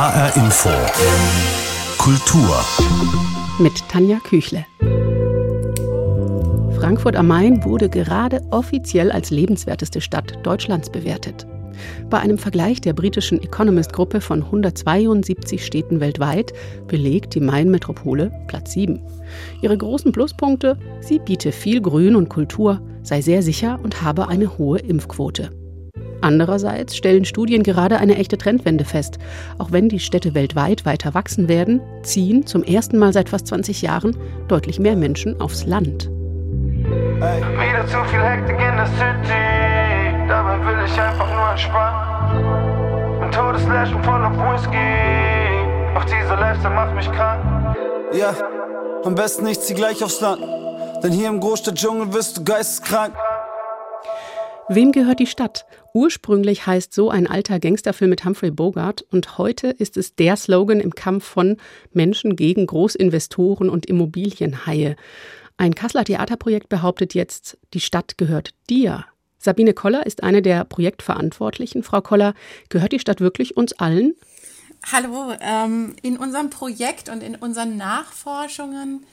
HR Info. Kultur. Mit Tanja Küchle. Frankfurt am Main wurde gerade offiziell als lebenswerteste Stadt Deutschlands bewertet. Bei einem Vergleich der britischen Economist-Gruppe von 172 Städten weltweit belegt die Main-Metropole Platz 7. Ihre großen Pluspunkte, sie biete viel Grün und Kultur, sei sehr sicher und habe eine hohe Impfquote. Andererseits stellen Studien gerade eine echte Trendwende fest. Auch wenn die Städte weltweit weiter wachsen werden, ziehen zum ersten Mal seit fast 20 Jahren deutlich mehr Menschen aufs Land. Hey. Wieder zu viel Hektik in der City, dabei will ich einfach nur entspannen. Ein Todeslächeln voller Whisky, auch dieser Lifestyle macht mich krank. Ja, am besten ich zieh gleich aufs Land, denn hier im Großstadtdschungel wirst du geisteskrank. Wem gehört die Stadt? Ursprünglich heißt so ein alter Gangsterfilm mit Humphrey Bogart und heute ist es der Slogan im Kampf von Menschen gegen Großinvestoren und Immobilienhaie. Ein Kasseler Theaterprojekt behauptet jetzt, die Stadt gehört dir. Sabine Koller ist eine der Projektverantwortlichen. Frau Koller, gehört die Stadt wirklich uns allen? Hallo, ähm, in unserem Projekt und in unseren Nachforschungen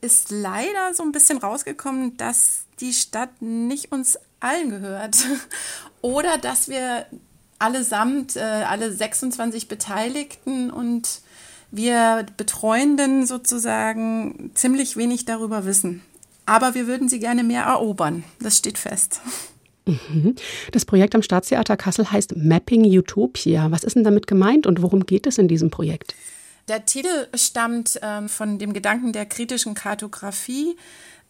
ist leider so ein bisschen rausgekommen, dass die Stadt nicht uns allen gehört. Oder dass wir allesamt, äh, alle 26 Beteiligten und wir Betreuenden sozusagen ziemlich wenig darüber wissen. Aber wir würden sie gerne mehr erobern. Das steht fest. Mhm. Das Projekt am Staatstheater Kassel heißt Mapping Utopia. Was ist denn damit gemeint und worum geht es in diesem Projekt? Der Titel stammt ähm, von dem Gedanken der kritischen Kartografie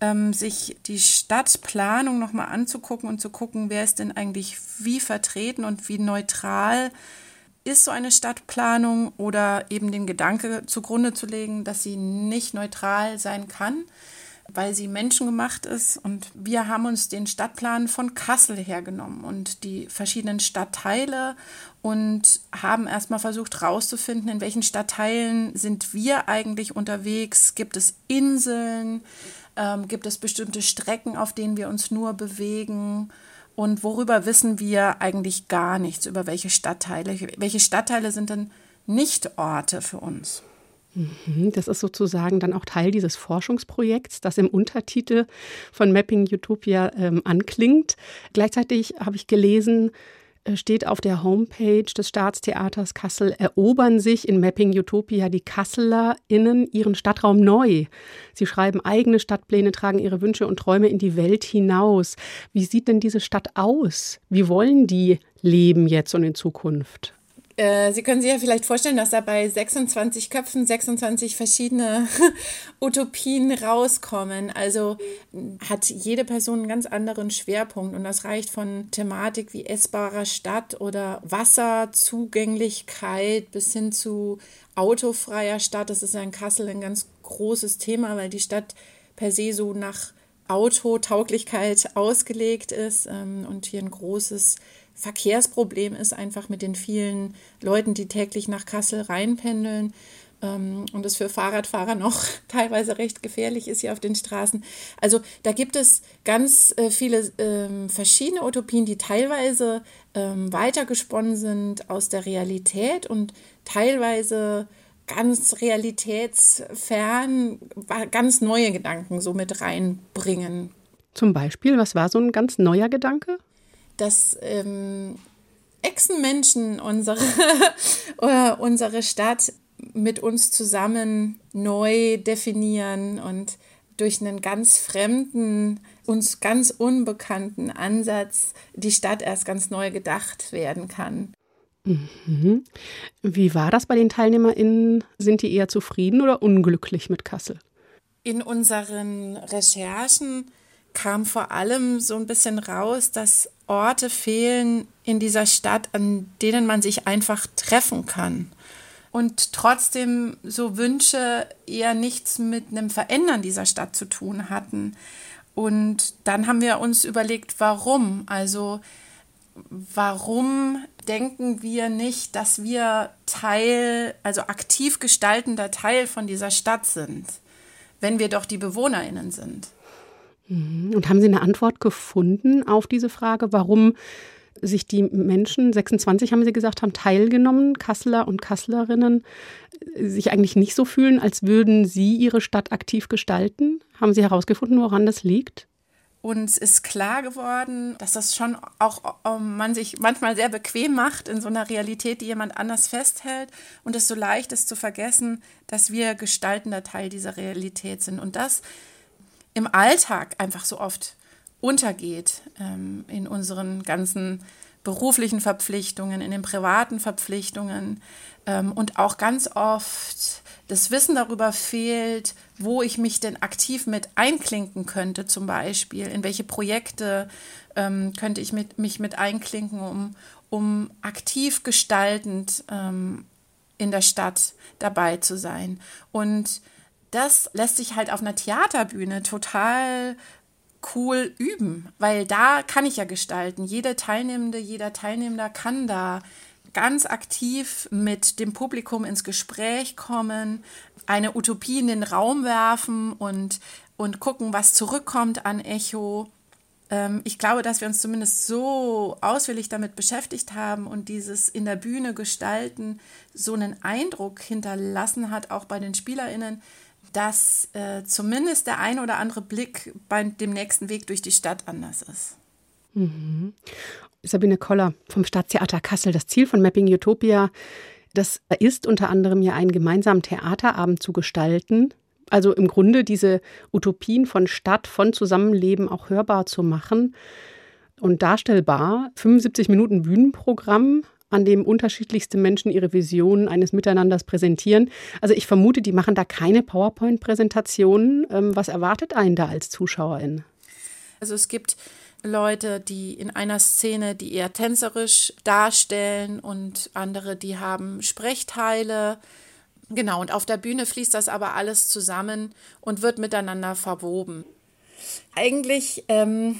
ähm, sich die Stadtplanung nochmal anzugucken und zu gucken, wer ist denn eigentlich wie vertreten und wie neutral ist so eine Stadtplanung oder eben den Gedanke zugrunde zu legen, dass sie nicht neutral sein kann, weil sie menschengemacht ist. Und wir haben uns den Stadtplan von Kassel hergenommen und die verschiedenen Stadtteile und haben erstmal versucht herauszufinden, in welchen Stadtteilen sind wir eigentlich unterwegs. Gibt es Inseln? Ähm, gibt es bestimmte Strecken, auf denen wir uns nur bewegen? Und worüber wissen wir eigentlich gar nichts? Über welche Stadtteile? Welche Stadtteile sind denn nicht Orte für uns? Mhm, das ist sozusagen dann auch Teil dieses Forschungsprojekts, das im Untertitel von Mapping Utopia ähm, anklingt. Gleichzeitig habe ich gelesen, steht auf der Homepage des Staatstheaters Kassel, erobern sich in Mapping Utopia die KasselerInnen ihren Stadtraum neu. Sie schreiben eigene Stadtpläne, tragen ihre Wünsche und Träume in die Welt hinaus. Wie sieht denn diese Stadt aus? Wie wollen die leben jetzt und in Zukunft? Äh, Sie können sich ja vielleicht vorstellen, dass da bei 26 Köpfen 26 verschiedene Utopien rauskommen. Also hat jede Person einen ganz anderen Schwerpunkt und das reicht von Thematik wie essbarer Stadt oder Wasserzugänglichkeit bis hin zu autofreier Stadt. Das ist ja in Kassel ein ganz großes Thema, weil die Stadt per se so nach Autotauglichkeit ausgelegt ist ähm, und hier ein großes Verkehrsproblem ist einfach mit den vielen Leuten, die täglich nach Kassel reinpendeln ähm, und es für Fahrradfahrer noch teilweise recht gefährlich ist hier auf den Straßen. Also da gibt es ganz äh, viele ähm, verschiedene Utopien, die teilweise ähm, weitergesponnen sind aus der Realität und teilweise ganz realitätsfern, ganz neue Gedanken so mit reinbringen. Zum Beispiel, was war so ein ganz neuer Gedanke? Dass ähm, Echsenmenschen unsere, unsere Stadt mit uns zusammen neu definieren und durch einen ganz fremden, uns ganz unbekannten Ansatz die Stadt erst ganz neu gedacht werden kann. Mhm. Wie war das bei den TeilnehmerInnen? Sind die eher zufrieden oder unglücklich mit Kassel? In unseren Recherchen kam vor allem so ein bisschen raus, dass Orte fehlen in dieser Stadt, an denen man sich einfach treffen kann. Und trotzdem so Wünsche eher nichts mit einem Verändern dieser Stadt zu tun hatten. Und dann haben wir uns überlegt, warum? Also warum denken wir nicht, dass wir Teil, also aktiv gestaltender Teil von dieser Stadt sind, wenn wir doch die Bewohnerinnen sind? Mhm. Und haben Sie eine Antwort gefunden auf diese Frage, warum sich die Menschen, 26 haben Sie gesagt, haben teilgenommen, Kasseler und Kasslerinnen, sich eigentlich nicht so fühlen, als würden sie ihre Stadt aktiv gestalten? Haben Sie herausgefunden, woran das liegt? Uns ist klar geworden, dass das schon auch um, man sich manchmal sehr bequem macht in so einer Realität, die jemand anders festhält und es so leicht ist zu vergessen, dass wir gestaltender Teil dieser Realität sind und das im Alltag einfach so oft untergeht ähm, in unseren ganzen beruflichen Verpflichtungen, in den privaten Verpflichtungen ähm, und auch ganz oft das Wissen darüber fehlt, wo ich mich denn aktiv mit einklinken könnte, zum Beispiel, in welche Projekte ähm, könnte ich mit, mich mit einklinken, um, um aktiv gestaltend ähm, in der Stadt dabei zu sein. Und das lässt sich halt auf einer Theaterbühne total cool üben, weil da kann ich ja gestalten. Jede Teilnehmende, jeder Teilnehmender kann da ganz aktiv mit dem Publikum ins Gespräch kommen, eine Utopie in den Raum werfen und, und gucken, was zurückkommt an Echo. Ähm, ich glaube, dass wir uns zumindest so ausführlich damit beschäftigt haben und dieses in der Bühne gestalten so einen Eindruck hinterlassen hat, auch bei den SpielerInnen, dass äh, zumindest der ein oder andere Blick bei dem nächsten Weg durch die Stadt anders ist. Mhm. Sabine Koller vom Staatstheater Kassel. Das Ziel von Mapping Utopia, das ist unter anderem ja einen gemeinsamen Theaterabend zu gestalten. Also im Grunde diese Utopien von Stadt, von Zusammenleben auch hörbar zu machen und darstellbar. 75 Minuten Bühnenprogramm, an dem unterschiedlichste Menschen ihre Visionen eines Miteinanders präsentieren. Also ich vermute, die machen da keine PowerPoint-Präsentationen. Ähm, was erwartet einen da als Zuschauerin? Also es gibt Leute, die in einer Szene, die eher tänzerisch darstellen und andere, die haben Sprechteile. Genau, und auf der Bühne fließt das aber alles zusammen und wird miteinander verwoben. Eigentlich, ähm,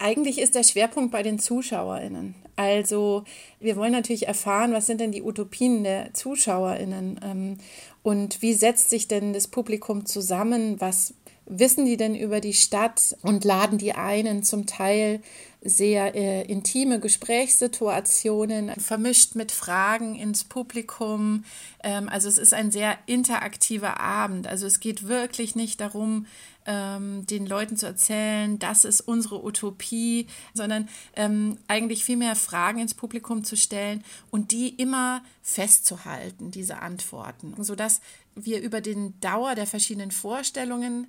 eigentlich ist der Schwerpunkt bei den ZuschauerInnen. Also wir wollen natürlich erfahren, was sind denn die Utopien der ZuschauerInnen ähm, und wie setzt sich denn das Publikum zusammen, was wissen die denn über die Stadt und laden die einen zum Teil sehr äh, intime Gesprächssituationen, vermischt mit Fragen ins Publikum. Ähm, also es ist ein sehr interaktiver Abend. Also es geht wirklich nicht darum, ähm, den Leuten zu erzählen, das ist unsere Utopie, sondern ähm, eigentlich viel mehr Fragen ins Publikum zu stellen und die immer festzuhalten, diese Antworten, sodass wir über den Dauer der verschiedenen Vorstellungen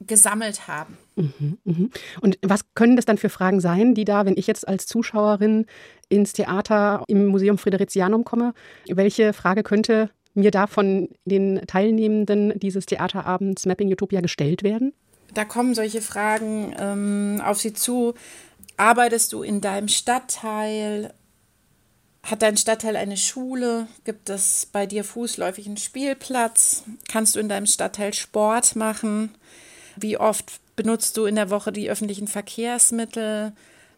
gesammelt haben. Mhm, mhm. Und was können das dann für Fragen sein, die da, wenn ich jetzt als Zuschauerin ins Theater im Museum Fridericianum komme, welche Frage könnte mir da von den Teilnehmenden dieses Theaterabends Mapping Utopia gestellt werden? Da kommen solche Fragen ähm, auf Sie zu. Arbeitest du in deinem Stadtteil? Hat dein Stadtteil eine Schule? Gibt es bei dir fußläufig einen Spielplatz? Kannst du in deinem Stadtteil Sport machen? Wie oft benutzt du in der Woche die öffentlichen Verkehrsmittel?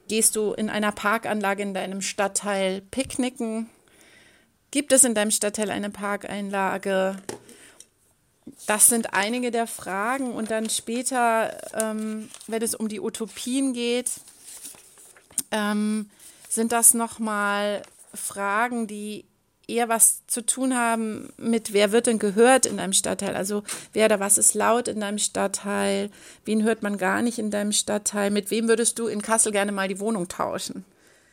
Gehst du in einer Parkanlage in deinem Stadtteil picknicken? Gibt es in deinem Stadtteil eine Parkeinlage? Das sind einige der Fragen. Und dann später, ähm, wenn es um die Utopien geht, ähm, sind das nochmal Fragen, die eher was zu tun haben mit, wer wird denn gehört in deinem Stadtteil? Also wer oder was ist laut in deinem Stadtteil? Wen hört man gar nicht in deinem Stadtteil? Mit wem würdest du in Kassel gerne mal die Wohnung tauschen?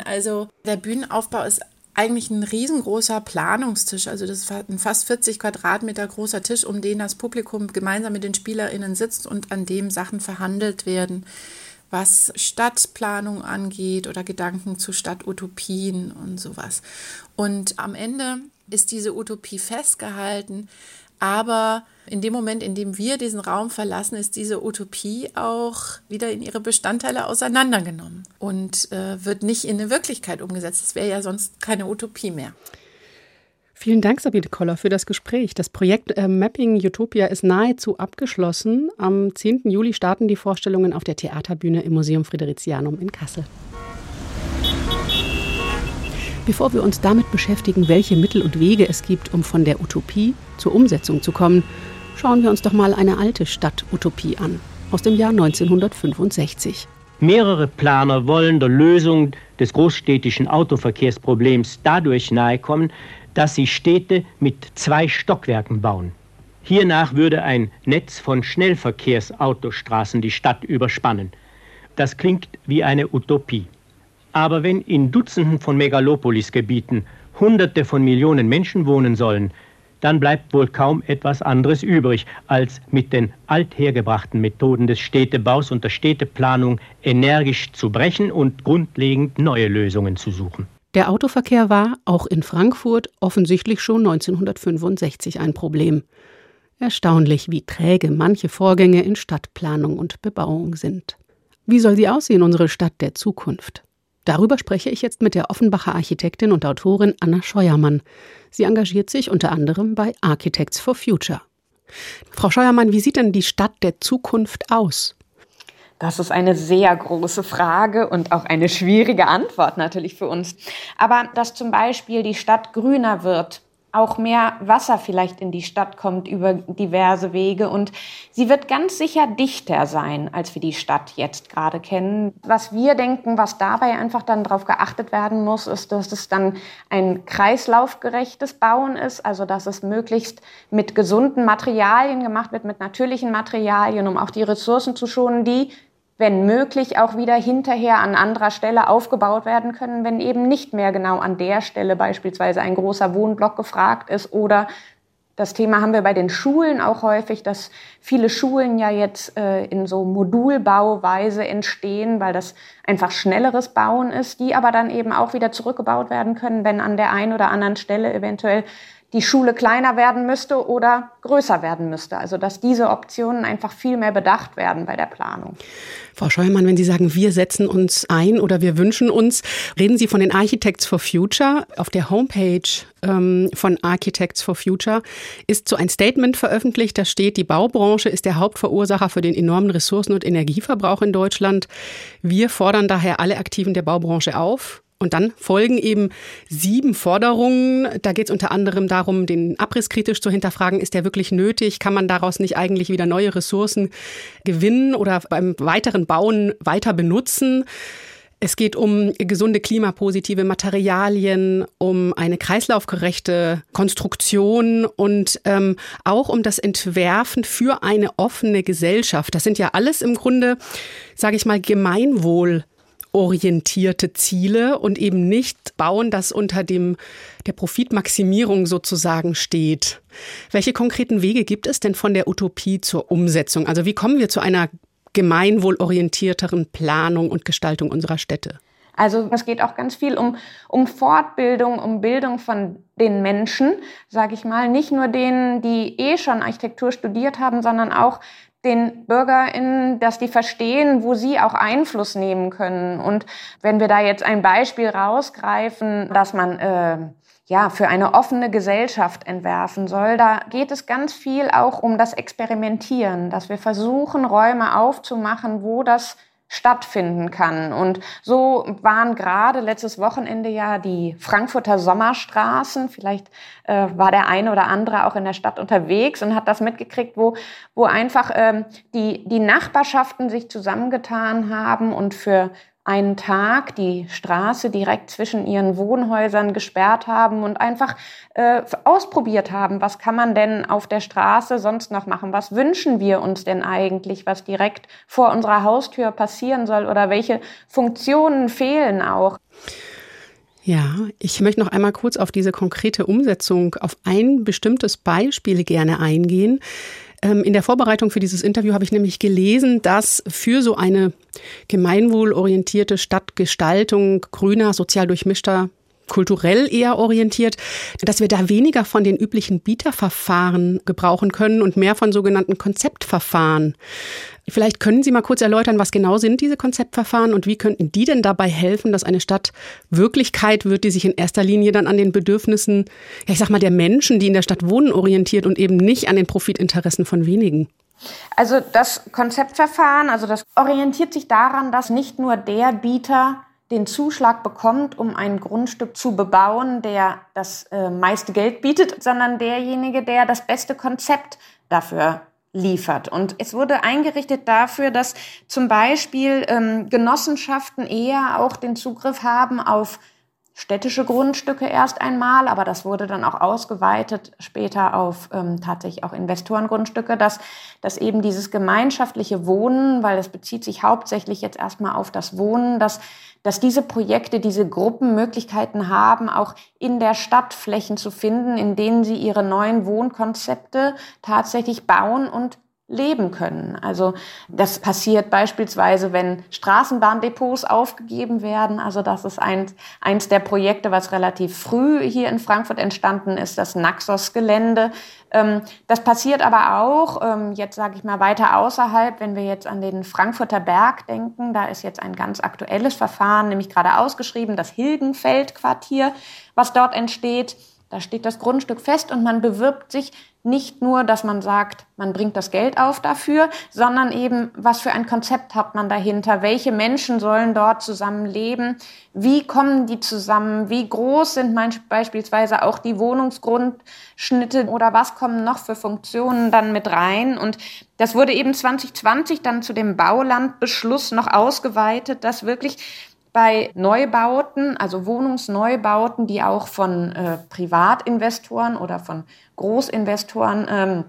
Also der Bühnenaufbau ist eigentlich ein riesengroßer Planungstisch. Also das ist ein fast 40 Quadratmeter großer Tisch, um den das Publikum gemeinsam mit den SpielerInnen sitzt und an dem Sachen verhandelt werden was Stadtplanung angeht oder Gedanken zu Stadtutopien und sowas. Und am Ende ist diese Utopie festgehalten, aber in dem Moment, in dem wir diesen Raum verlassen, ist diese Utopie auch wieder in ihre Bestandteile auseinandergenommen und äh, wird nicht in eine Wirklichkeit umgesetzt. Das wäre ja sonst keine Utopie mehr. Vielen Dank, Sabine Koller, für das Gespräch. Das Projekt äh, Mapping Utopia ist nahezu abgeschlossen. Am 10. Juli starten die Vorstellungen auf der Theaterbühne im Museum Fridericianum in Kassel. Bevor wir uns damit beschäftigen, welche Mittel und Wege es gibt, um von der Utopie zur Umsetzung zu kommen, schauen wir uns doch mal eine alte Stadtutopie an, aus dem Jahr 1965. Mehrere Planer wollen der Lösung des großstädtischen Autoverkehrsproblems dadurch nahekommen, dass sie Städte mit zwei Stockwerken bauen. Hiernach würde ein Netz von Schnellverkehrsautostraßen die Stadt überspannen. Das klingt wie eine Utopie. Aber wenn in Dutzenden von Megalopolisgebieten Hunderte von Millionen Menschen wohnen sollen, dann bleibt wohl kaum etwas anderes übrig, als mit den althergebrachten Methoden des Städtebaus und der Städteplanung energisch zu brechen und grundlegend neue Lösungen zu suchen. Der Autoverkehr war, auch in Frankfurt, offensichtlich schon 1965 ein Problem. Erstaunlich, wie träge manche Vorgänge in Stadtplanung und Bebauung sind. Wie soll sie aussehen, unsere Stadt der Zukunft? Darüber spreche ich jetzt mit der Offenbacher Architektin und Autorin Anna Scheuermann. Sie engagiert sich unter anderem bei Architects for Future. Frau Scheuermann, wie sieht denn die Stadt der Zukunft aus? Das ist eine sehr große Frage und auch eine schwierige Antwort natürlich für uns. Aber dass zum Beispiel die Stadt grüner wird, auch mehr Wasser vielleicht in die Stadt kommt über diverse Wege und sie wird ganz sicher dichter sein, als wir die Stadt jetzt gerade kennen. Was wir denken, was dabei einfach dann darauf geachtet werden muss, ist, dass es dann ein kreislaufgerechtes Bauen ist, also dass es möglichst mit gesunden Materialien gemacht wird, mit natürlichen Materialien, um auch die Ressourcen zu schonen, die wenn möglich, auch wieder hinterher an anderer Stelle aufgebaut werden können, wenn eben nicht mehr genau an der Stelle beispielsweise ein großer Wohnblock gefragt ist oder das Thema haben wir bei den Schulen auch häufig, dass viele Schulen ja jetzt äh, in so Modulbauweise entstehen, weil das einfach schnelleres Bauen ist, die aber dann eben auch wieder zurückgebaut werden können, wenn an der einen oder anderen Stelle eventuell die Schule kleiner werden müsste oder größer werden müsste. Also dass diese Optionen einfach viel mehr bedacht werden bei der Planung. Frau Scheuermann, wenn Sie sagen, wir setzen uns ein oder wir wünschen uns, reden Sie von den Architects for Future. Auf der Homepage ähm, von Architects for Future ist so ein Statement veröffentlicht, da steht, die Baubranche ist der Hauptverursacher für den enormen Ressourcen- und Energieverbrauch in Deutschland. Wir fordern daher alle Aktiven der Baubranche auf, und dann folgen eben sieben Forderungen. Da geht es unter anderem darum, den Abriss kritisch zu hinterfragen. Ist der wirklich nötig? Kann man daraus nicht eigentlich wieder neue Ressourcen gewinnen oder beim weiteren Bauen weiter benutzen? Es geht um gesunde klimapositive Materialien, um eine kreislaufgerechte Konstruktion und ähm, auch um das Entwerfen für eine offene Gesellschaft. Das sind ja alles im Grunde, sage ich mal, Gemeinwohl orientierte Ziele und eben nicht bauen, das unter dem der Profitmaximierung sozusagen steht. Welche konkreten Wege gibt es denn von der Utopie zur Umsetzung? Also wie kommen wir zu einer gemeinwohlorientierteren Planung und Gestaltung unserer Städte? Also es geht auch ganz viel um, um Fortbildung, um Bildung von den Menschen, sage ich mal, nicht nur denen, die eh schon Architektur studiert haben, sondern auch den BürgerInnen, dass die verstehen, wo sie auch Einfluss nehmen können. Und wenn wir da jetzt ein Beispiel rausgreifen, dass man äh, ja für eine offene Gesellschaft entwerfen soll, da geht es ganz viel auch um das Experimentieren, dass wir versuchen, Räume aufzumachen, wo das stattfinden kann. Und so waren gerade letztes Wochenende ja die Frankfurter Sommerstraßen. Vielleicht äh, war der eine oder andere auch in der Stadt unterwegs und hat das mitgekriegt, wo, wo einfach ähm, die, die Nachbarschaften sich zusammengetan haben und für einen Tag die Straße direkt zwischen ihren Wohnhäusern gesperrt haben und einfach äh, ausprobiert haben, was kann man denn auf der Straße sonst noch machen? Was wünschen wir uns denn eigentlich, was direkt vor unserer Haustür passieren soll oder welche Funktionen fehlen auch? Ja, ich möchte noch einmal kurz auf diese konkrete Umsetzung, auf ein bestimmtes Beispiel gerne eingehen. Ähm, in der Vorbereitung für dieses Interview habe ich nämlich gelesen, dass für so eine gemeinwohlorientierte Stadtgestaltung grüner, sozial durchmischter kulturell eher orientiert, dass wir da weniger von den üblichen Bieterverfahren gebrauchen können und mehr von sogenannten Konzeptverfahren. Vielleicht können Sie mal kurz erläutern, was genau sind diese Konzeptverfahren und wie könnten die denn dabei helfen, dass eine Stadt Wirklichkeit wird, die sich in erster Linie dann an den Bedürfnissen, ja, ich sag mal, der Menschen, die in der Stadt wohnen, orientiert und eben nicht an den Profitinteressen von wenigen? Also das Konzeptverfahren, also das orientiert sich daran, dass nicht nur der Bieter den Zuschlag bekommt, um ein Grundstück zu bebauen, der das äh, meiste Geld bietet, sondern derjenige, der das beste Konzept dafür liefert. Und es wurde eingerichtet dafür, dass zum Beispiel ähm, Genossenschaften eher auch den Zugriff haben auf städtische Grundstücke erst einmal, aber das wurde dann auch ausgeweitet später auf ähm, tatsächlich auch Investorengrundstücke, dass, dass eben dieses gemeinschaftliche Wohnen, weil es bezieht sich hauptsächlich jetzt erstmal auf das Wohnen, dass, dass diese Projekte, diese Gruppen Möglichkeiten haben, auch in der Stadt Flächen zu finden, in denen sie ihre neuen Wohnkonzepte tatsächlich bauen und leben können. Also das passiert beispielsweise, wenn Straßenbahndepots aufgegeben werden. Also das ist eins, eins der Projekte, was relativ früh hier in Frankfurt entstanden ist, das Naxos-Gelände. Ähm, das passiert aber auch, ähm, jetzt sage ich mal weiter außerhalb, wenn wir jetzt an den Frankfurter Berg denken, da ist jetzt ein ganz aktuelles Verfahren, nämlich gerade ausgeschrieben, das Hilgenfeldquartier, was dort entsteht. Da steht das Grundstück fest und man bewirbt sich nicht nur, dass man sagt, man bringt das Geld auf dafür, sondern eben, was für ein Konzept hat man dahinter? Welche Menschen sollen dort zusammen leben? Wie kommen die zusammen? Wie groß sind beispielsweise auch die Wohnungsgrundschnitte oder was kommen noch für Funktionen dann mit rein? Und das wurde eben 2020 dann zu dem Baulandbeschluss noch ausgeweitet, dass wirklich bei Neubauten, also Wohnungsneubauten, die auch von äh, Privatinvestoren oder von Großinvestoren ähm,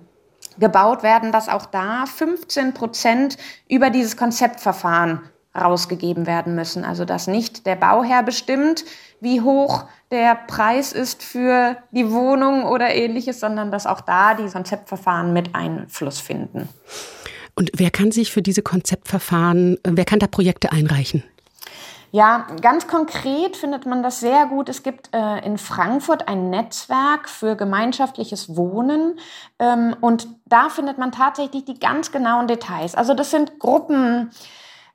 gebaut werden, dass auch da 15 Prozent über dieses Konzeptverfahren rausgegeben werden müssen. Also dass nicht der Bauherr bestimmt, wie hoch der Preis ist für die Wohnung oder ähnliches, sondern dass auch da die Konzeptverfahren mit Einfluss finden. Und wer kann sich für diese Konzeptverfahren, wer kann da Projekte einreichen? Ja, ganz konkret findet man das sehr gut. Es gibt äh, in Frankfurt ein Netzwerk für gemeinschaftliches Wohnen ähm, und da findet man tatsächlich die ganz genauen Details. Also das sind Gruppen,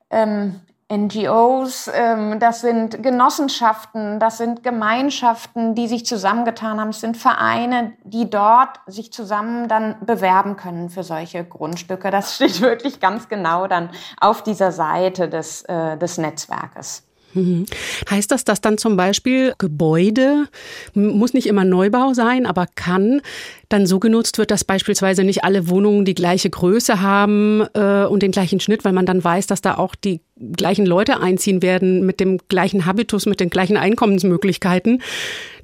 ähm, NGOs, ähm, das sind Genossenschaften, das sind Gemeinschaften, die sich zusammengetan haben, es sind Vereine, die dort sich zusammen dann bewerben können für solche Grundstücke. Das steht wirklich ganz genau dann auf dieser Seite des, äh, des Netzwerkes. Mhm. Heißt das, dass dann zum Beispiel Gebäude, muss nicht immer Neubau sein, aber kann dann so genutzt wird, dass beispielsweise nicht alle Wohnungen die gleiche Größe haben äh, und den gleichen Schnitt, weil man dann weiß, dass da auch die gleichen Leute einziehen werden mit dem gleichen Habitus, mit den gleichen Einkommensmöglichkeiten,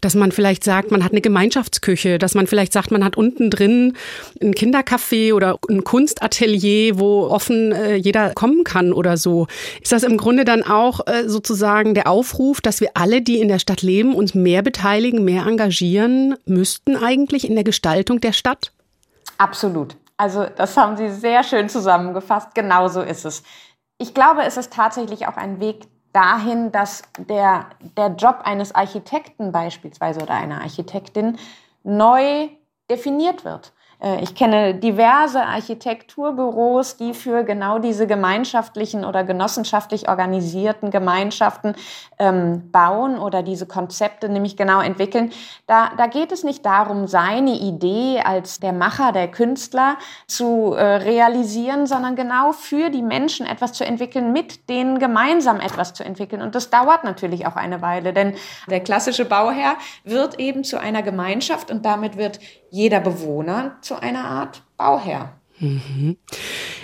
dass man vielleicht sagt, man hat eine Gemeinschaftsküche, dass man vielleicht sagt, man hat unten drin ein Kindercafé oder ein Kunstatelier, wo offen äh, jeder kommen kann oder so. Ist das im Grunde dann auch äh, sozusagen der Aufruf, dass wir alle, die in der Stadt leben, uns mehr beteiligen, mehr engagieren müssten eigentlich in der Gestaltung der Stadt? Absolut. Also das haben Sie sehr schön zusammengefasst. Genauso ist es. Ich glaube, es ist tatsächlich auch ein Weg dahin, dass der, der Job eines Architekten beispielsweise oder einer Architektin neu definiert wird. Äh, ich kenne diverse Architekturbüros, die für genau diese gemeinschaftlichen oder genossenschaftlich organisierten Gemeinschaften ähm, bauen oder diese Konzepte nämlich genau entwickeln. Da, da geht es nicht darum, seine Idee als der Macher, der Künstler zu äh, realisieren, sondern genau für die Menschen etwas zu entwickeln, mit denen gemeinsam etwas zu entwickeln. Und das dauert natürlich auch eine Weile, denn der klassische Bauherr wird eben zu einer Gemeinschaft und damit wird jeder Bewohner zu einer Art Bauherr. Mhm.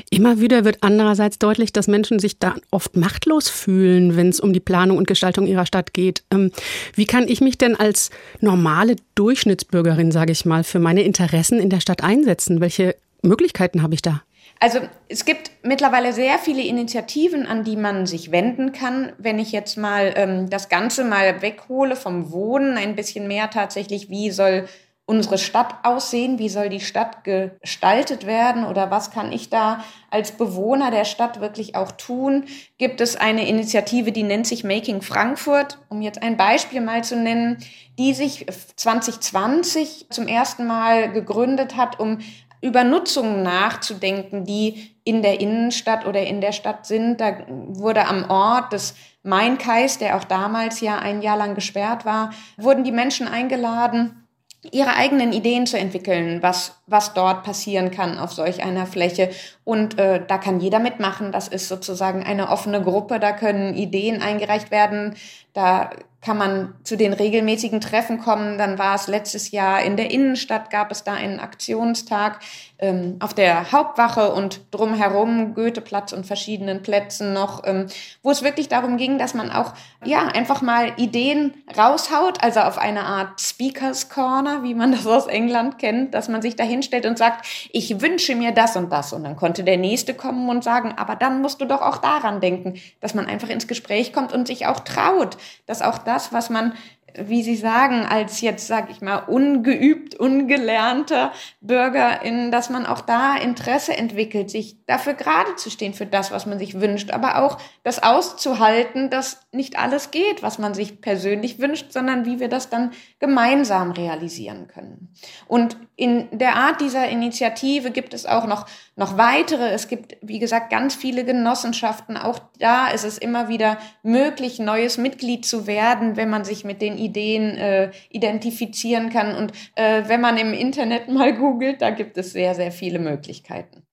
Immer wieder wird andererseits deutlich, dass Menschen sich da oft machtlos fühlen, wenn es um die Planung und Gestaltung ihrer Stadt geht. Ähm, wie kann ich mich denn als normale Durchschnittsbürgerin, sage ich mal, für meine Interessen in der Stadt einsetzen? Welche Möglichkeiten habe ich da? Also es gibt mittlerweile sehr viele Initiativen, an die man sich wenden kann. Wenn ich jetzt mal ähm, das Ganze mal weghole vom Wohnen, ein bisschen mehr tatsächlich, wie soll unsere Stadt aussehen? Wie soll die Stadt gestaltet werden? Oder was kann ich da als Bewohner der Stadt wirklich auch tun? Gibt es eine Initiative, die nennt sich Making Frankfurt, um jetzt ein Beispiel mal zu nennen, die sich 2020 zum ersten Mal gegründet hat, um über Nutzungen nachzudenken, die in der Innenstadt oder in der Stadt sind. Da wurde am Ort des Mainkais, der auch damals ja ein Jahr lang gesperrt war, wurden die Menschen eingeladen, ihre eigenen Ideen zu entwickeln, was, was dort passieren kann auf solch einer Fläche. Und äh, da kann jeder mitmachen. Das ist sozusagen eine offene Gruppe. Da können Ideen eingereicht werden. Da kann man zu den regelmäßigen Treffen kommen. Dann war es letztes Jahr in der Innenstadt, gab es da einen Aktionstag ähm, auf der Hauptwache und drumherum Goetheplatz und verschiedenen Plätzen noch, ähm, wo es wirklich darum ging, dass man auch ja einfach mal Ideen raushaut, also auf eine Art Speakers Corner, wie man das aus England kennt, dass man sich da hinstellt und sagt, ich wünsche mir das und das. Und dann konnte der Nächste kommen und sagen, aber dann musst du doch auch daran denken, dass man einfach ins Gespräch kommt und sich auch traut, dass auch das, was man wie Sie sagen, als jetzt, sag ich mal, ungeübt, ungelernter Bürgerin, dass man auch da Interesse entwickelt, sich dafür gerade zu stehen, für das, was man sich wünscht, aber auch das auszuhalten, dass nicht alles geht, was man sich persönlich wünscht, sondern wie wir das dann gemeinsam realisieren können. Und in der Art dieser Initiative gibt es auch noch, noch weitere. Es gibt, wie gesagt, ganz viele Genossenschaften. Auch da ist es immer wieder möglich, neues Mitglied zu werden, wenn man sich mit den Ideen äh, identifizieren kann. Und äh, wenn man im Internet mal googelt, da gibt es sehr, sehr viele Möglichkeiten.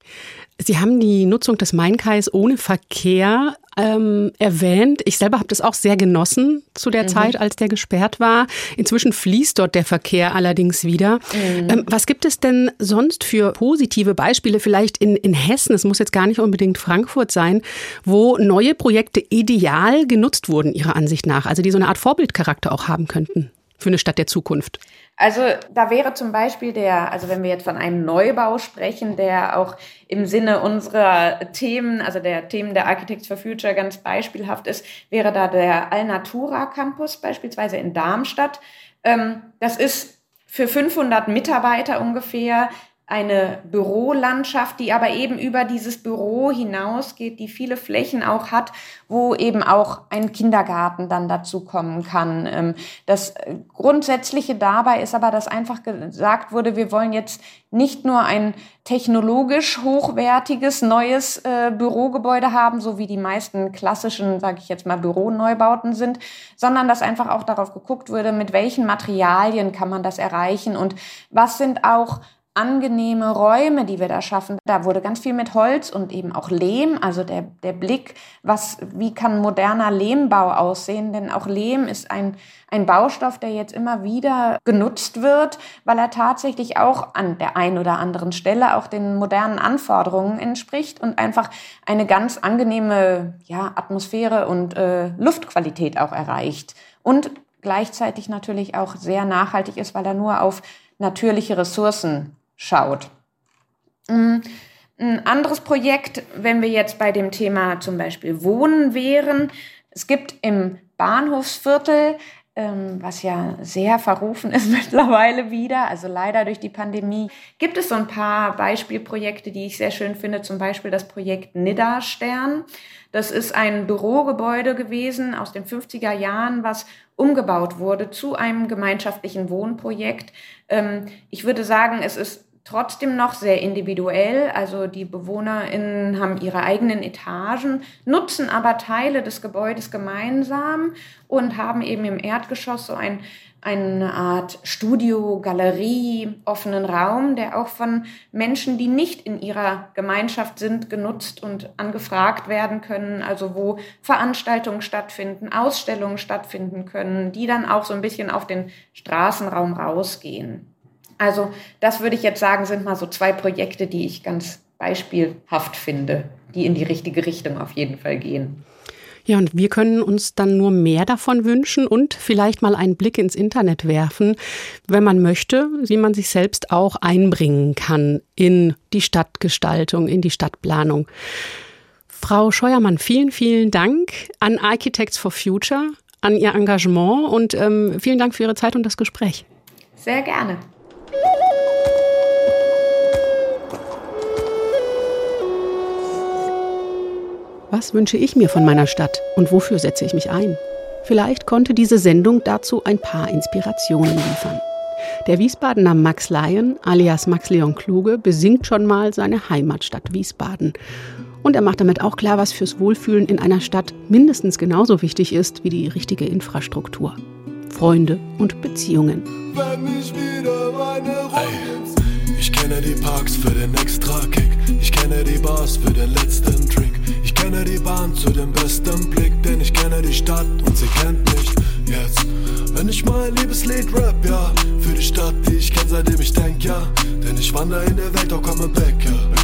Sie haben die Nutzung des Mainkais ohne Verkehr ähm, erwähnt. Ich selber habe das auch sehr genossen zu der mhm. Zeit, als der gesperrt war. Inzwischen fließt dort der Verkehr allerdings wieder. Mhm. Ähm, was gibt es denn sonst für positive Beispiele, vielleicht in, in Hessen, es muss jetzt gar nicht unbedingt Frankfurt sein, wo neue Projekte ideal genutzt wurden, Ihrer Ansicht nach? Also die so eine Art Vorbildcharakter auch haben könnten für eine Stadt der Zukunft? Also da wäre zum Beispiel der, also wenn wir jetzt von einem Neubau sprechen, der auch im Sinne unserer Themen, also der Themen der Architects for Future ganz beispielhaft ist, wäre da der Alnatura Campus beispielsweise in Darmstadt. Ähm, das ist für 500 Mitarbeiter ungefähr eine Bürolandschaft, die aber eben über dieses Büro hinausgeht, die viele Flächen auch hat, wo eben auch ein Kindergarten dann dazu kommen kann. Ähm, das Grundsätzliche dabei ist aber, dass einfach gesagt wurde, wir wollen jetzt nicht nur ein technologisch hochwertiges neues äh, Bürogebäude haben, so wie die meisten klassischen, sage ich jetzt mal, Büroneubauten sind, sondern dass einfach auch darauf geguckt wurde, mit welchen Materialien kann man das erreichen und was sind auch angenehme Räume, die wir da schaffen. Da wurde ganz viel mit Holz und eben auch Lehm, also der, der Blick, was, wie kann moderner Lehmbau aussehen? Denn auch Lehm ist ein, ein Baustoff, der jetzt immer wieder genutzt wird, weil er tatsächlich auch an der einen oder anderen Stelle auch den modernen Anforderungen entspricht und einfach eine ganz angenehme ja, Atmosphäre und äh, Luftqualität auch erreicht. Und gleichzeitig natürlich auch sehr nachhaltig ist, weil er nur auf natürliche Ressourcen schaut. Mm, ein anderes Projekt, wenn wir jetzt bei dem Thema zum Beispiel Wohnen wären, es gibt im Bahnhofsviertel, ähm, was ja sehr verrufen ist mittlerweile wieder, also leider durch die Pandemie, gibt es so ein paar Beispielprojekte, die ich sehr schön finde, zum Beispiel das Projekt Nidda Stern. Das ist ein Bürogebäude gewesen aus den 50er Jahren, was umgebaut wurde zu einem gemeinschaftlichen Wohnprojekt. Ähm, ich würde sagen, es ist trotzdem noch sehr individuell. Also die BewohnerInnen haben ihre eigenen Etagen, nutzen aber Teile des Gebäudes gemeinsam und haben eben im Erdgeschoss so ein, eine Art Studio, Galerie, offenen Raum, der auch von Menschen, die nicht in ihrer Gemeinschaft sind, genutzt und angefragt werden können. Also wo Veranstaltungen stattfinden, Ausstellungen stattfinden können, die dann auch so ein bisschen auf den Straßenraum rausgehen. Also das würde ich jetzt sagen, sind mal so zwei Projekte, die ich ganz beispielhaft finde, die in die richtige Richtung auf jeden Fall gehen. Ja, und wir können uns dann nur mehr davon wünschen und vielleicht mal einen Blick ins Internet werfen, wenn man möchte, wie man sich selbst auch einbringen kann in die Stadtgestaltung, in die Stadtplanung. Frau Scheuermann, vielen, vielen Dank an Architects for Future, an Ihr Engagement und ähm, vielen Dank für Ihre Zeit und das Gespräch. Sehr gerne. Was wünsche ich mir von meiner Stadt und wofür setze ich mich ein? Vielleicht konnte diese Sendung dazu ein paar Inspirationen liefern. Der Wiesbadener Max Lyon, alias Max Leon Kluge, besingt schon mal seine Heimatstadt Wiesbaden. Und er macht damit auch klar, was fürs Wohlfühlen in einer Stadt mindestens genauso wichtig ist wie die richtige Infrastruktur. Freunde und Beziehungen. Wenn ich wieder meine hey, ich kenne die Parks für den Extra-Kick. Ich kenne die Bars für den letzten Drink. Ich kenne die Bahn zu dem besten Blick, denn ich kenne die Stadt und sie kennt mich. jetzt. Wenn ich mein Liebeslied rap, ja. Für die Stadt, die ich kenn, seitdem ich denk, ja. Denn ich wander in der Welt, auch komme back, ja.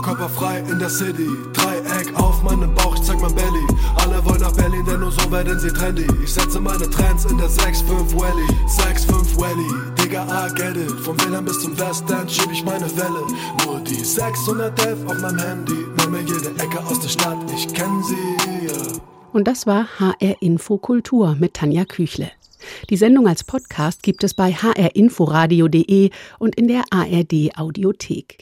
Ober, Oberkörper frei in der City. Dreieck auf meinem Bauch, ich zeig mein Belly. Alle wollen nach Berlin, denn nur so werden sie trendy. Ich setze meine Trends in der 6-5 Welly. 6-5 Welly, Digga, I get it. Vom Wilhelm bis zum Westend schieb ich meine Welle. Nur die 611 auf meinem Handy. Nenn mir jede Ecke aus der Stadt, ich kenn sie. Und das war HR Info Kultur mit Tanja Küchle. Die Sendung als Podcast gibt es bei hrinforadio.de und in der ARD Audiothek.